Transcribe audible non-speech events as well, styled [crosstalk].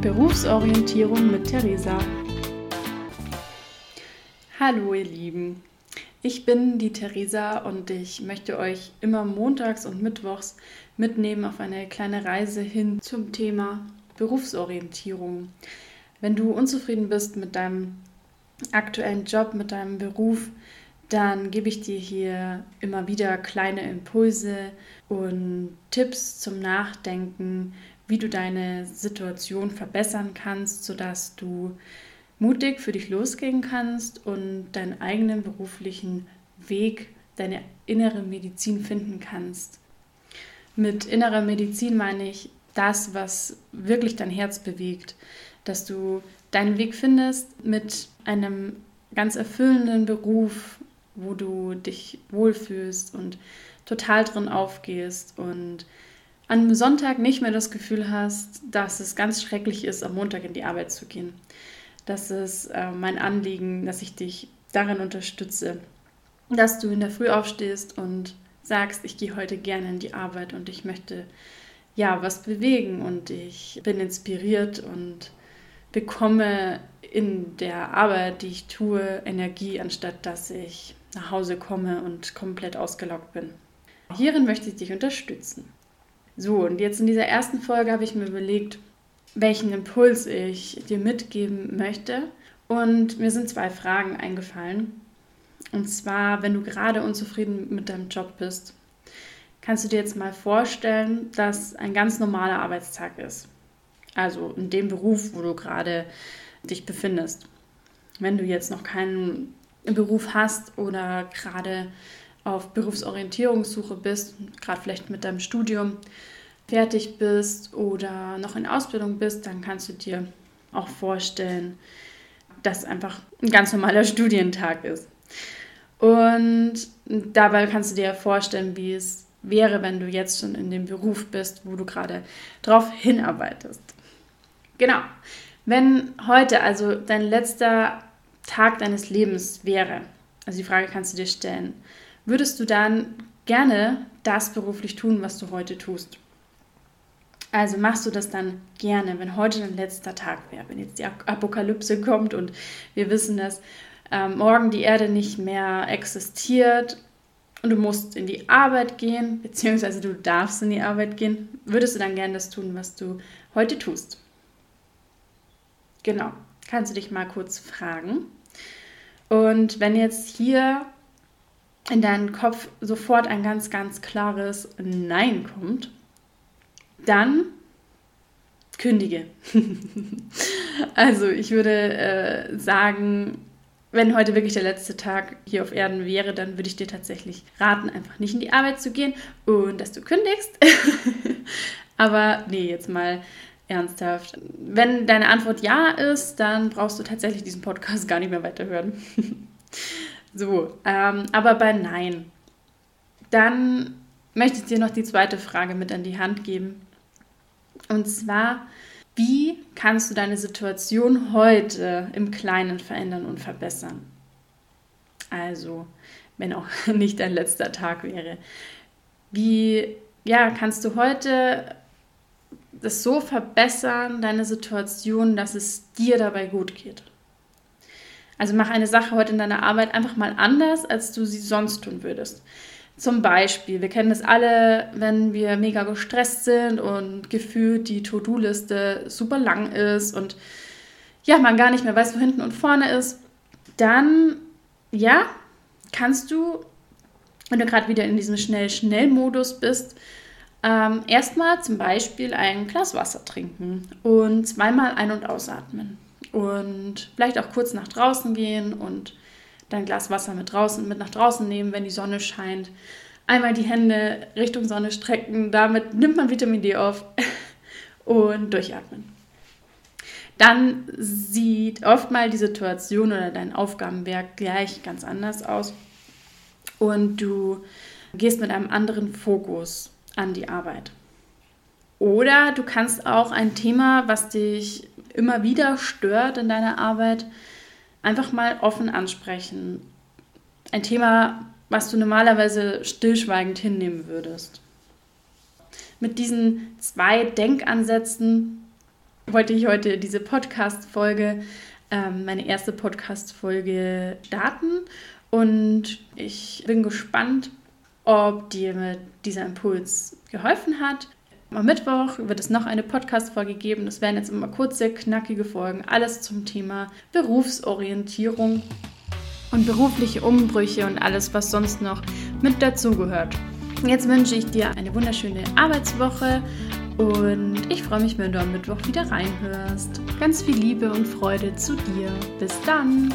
Berufsorientierung mit Theresa. Hallo ihr Lieben, ich bin die Theresa und ich möchte euch immer montags und mittwochs mitnehmen auf eine kleine Reise hin zum Thema Berufsorientierung. Wenn du unzufrieden bist mit deinem aktuellen Job, mit deinem Beruf, dann gebe ich dir hier immer wieder kleine Impulse und Tipps zum Nachdenken, wie du deine Situation verbessern kannst, sodass du mutig für dich losgehen kannst und deinen eigenen beruflichen Weg, deine innere Medizin finden kannst. Mit innerer Medizin meine ich das, was wirklich dein Herz bewegt, dass du deinen Weg findest mit einem ganz erfüllenden Beruf, wo du dich wohlfühlst und total drin aufgehst und an Sonntag nicht mehr das Gefühl hast, dass es ganz schrecklich ist, am Montag in die Arbeit zu gehen. Das ist äh, mein Anliegen, dass ich dich darin unterstütze, dass du in der Früh aufstehst und sagst, ich gehe heute gerne in die Arbeit und ich möchte ja was bewegen und ich bin inspiriert und bekomme in der Arbeit, die ich tue, Energie, anstatt dass ich nach Hause komme und komplett ausgelaugt bin. Hierin möchte ich dich unterstützen. So, und jetzt in dieser ersten Folge habe ich mir überlegt, welchen Impuls ich dir mitgeben möchte. Und mir sind zwei Fragen eingefallen. Und zwar, wenn du gerade unzufrieden mit deinem Job bist, kannst du dir jetzt mal vorstellen, dass ein ganz normaler Arbeitstag ist. Also in dem Beruf, wo du gerade dich befindest. Wenn du jetzt noch keinen Beruf hast oder gerade auf Berufsorientierungssuche bist, gerade vielleicht mit deinem Studium fertig bist oder noch in Ausbildung bist, dann kannst du dir auch vorstellen, dass einfach ein ganz normaler Studientag ist. Und dabei kannst du dir vorstellen, wie es wäre, wenn du jetzt schon in dem Beruf bist, wo du gerade drauf hinarbeitest. Genau. Wenn heute also dein letzter Tag deines Lebens wäre, also die Frage kannst du dir stellen, würdest du dann gerne das beruflich tun, was du heute tust? Also machst du das dann gerne, wenn heute dein letzter Tag wäre, wenn jetzt die Apokalypse kommt und wir wissen, dass ähm, morgen die Erde nicht mehr existiert und du musst in die Arbeit gehen, beziehungsweise du darfst in die Arbeit gehen, würdest du dann gerne das tun, was du heute tust? Genau, kannst du dich mal kurz fragen. Und wenn jetzt hier in deinen Kopf sofort ein ganz, ganz klares Nein kommt, dann kündige. [laughs] also ich würde äh, sagen, wenn heute wirklich der letzte Tag hier auf Erden wäre, dann würde ich dir tatsächlich raten, einfach nicht in die Arbeit zu gehen und dass du kündigst. [laughs] Aber nee, jetzt mal ernsthaft. Wenn deine Antwort ja ist, dann brauchst du tatsächlich diesen Podcast gar nicht mehr weiterhören. [laughs] so, ähm, aber bei Nein, dann möchte ich dir noch die zweite Frage mit an die Hand geben. Und zwar, wie kannst du deine Situation heute im Kleinen verändern und verbessern? Also, wenn auch [laughs] nicht dein letzter Tag wäre. Wie ja, kannst du heute das so verbessern, deine Situation, dass es dir dabei gut geht. Also mach eine Sache heute in deiner Arbeit einfach mal anders, als du sie sonst tun würdest. Zum Beispiel, wir kennen das alle, wenn wir mega gestresst sind und gefühlt die To-Do-Liste super lang ist und ja, man gar nicht mehr weiß, wo hinten und vorne ist, dann ja, kannst du, wenn du gerade wieder in diesem Schnell-Schnell-Modus bist, ähm, erstmal zum Beispiel ein Glas Wasser trinken und zweimal ein- und ausatmen. Und vielleicht auch kurz nach draußen gehen und dein Glas Wasser mit draußen mit nach draußen nehmen, wenn die Sonne scheint. Einmal die Hände Richtung Sonne strecken, damit nimmt man Vitamin D auf [laughs] und durchatmen. Dann sieht oft mal die Situation oder dein Aufgabenwerk gleich ganz anders aus und du gehst mit einem anderen Fokus an die Arbeit. Oder du kannst auch ein Thema, was dich immer wieder stört in deiner Arbeit, einfach mal offen ansprechen. Ein Thema, was du normalerweise stillschweigend hinnehmen würdest. Mit diesen zwei Denkansätzen wollte ich heute diese Podcast-Folge, ähm, meine erste Podcast-Folge starten. Und ich bin gespannt, ob dir dieser Impuls geholfen hat. Am Mittwoch wird es noch eine Podcast-Folge geben. Das werden jetzt immer kurze, knackige Folgen. Alles zum Thema Berufsorientierung und berufliche Umbrüche und alles, was sonst noch mit dazugehört. Jetzt wünsche ich dir eine wunderschöne Arbeitswoche und ich freue mich, wenn du am Mittwoch wieder reinhörst. Ganz viel Liebe und Freude zu dir. Bis dann!